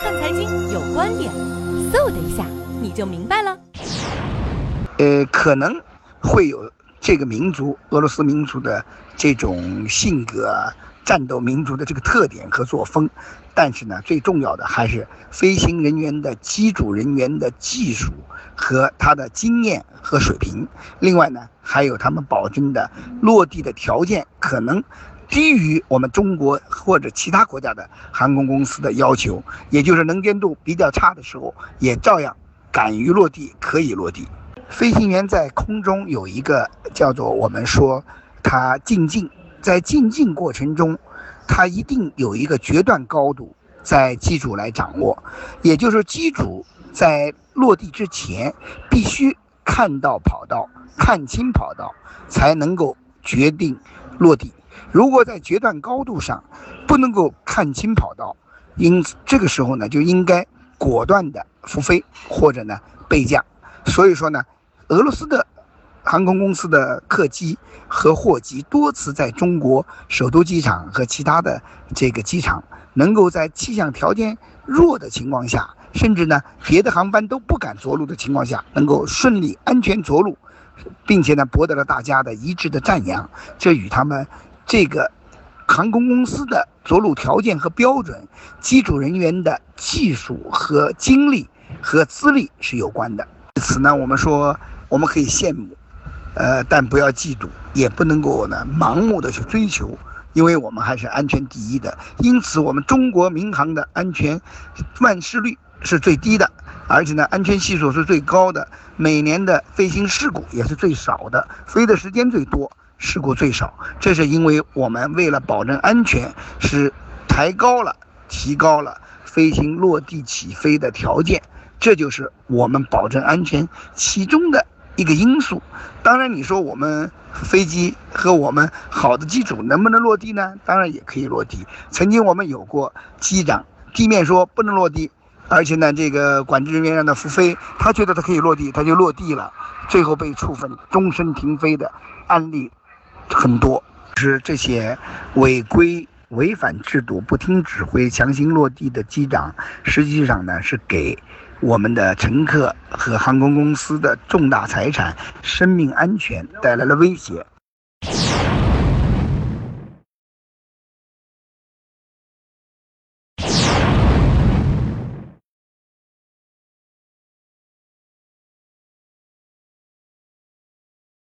看财经有观点，嗖的一下你就明白了。呃，可能会有这个民族俄罗斯民族的这种性格、战斗民族的这个特点和作风，但是呢，最重要的还是飞行人员的机组人员的技术和他的经验和水平。另外呢，还有他们保证的落地的条件可能低于我们中国或者其他国家的航空公司的要求，也就是能见度比较差的时候，也照样敢于落地，可以落地。飞行员在空中有一个叫做我们说他进境，在进境过程中，他一定有一个决断高度，在机组来掌握，也就是机组在落地之前必须看到跑道，看清跑道，才能够决定落地。如果在决断高度上不能够看清跑道，因此这个时候呢，就应该果断的复飞或者呢备降。所以说呢。俄罗斯的航空公司的客机和货机多次在中国首都机场和其他的这个机场，能够在气象条件弱的情况下，甚至呢别的航班都不敢着陆的情况下，能够顺利安全着陆，并且呢博得了大家的一致的赞扬。这与他们这个航空公司的着陆条件和标准、机组人员的技术和经历和资历是有关的。因此呢，我们说。我们可以羡慕，呃，但不要嫉妒，也不能够呢盲目的去追求，因为我们还是安全第一的。因此，我们中国民航的安全万事率是最低的，而且呢，安全系数是最高的，每年的飞行事故也是最少的，飞的时间最多，事故最少。这是因为我们为了保证安全，是抬高了、提高了飞行落地起飞的条件，这就是我们保证安全其中的。一个因素，当然你说我们飞机和我们好的机组能不能落地呢？当然也可以落地。曾经我们有过机长地面说不能落地，而且呢这个管制人员让他复飞，他觉得他可以落地，他就落地了，最后被处分终身停飞的案例很多。是这些违规违反制度、不听指挥、强行落地的机长，实际上呢是给。我们的乘客和航空公司的重大财产、生命安全带来了威胁。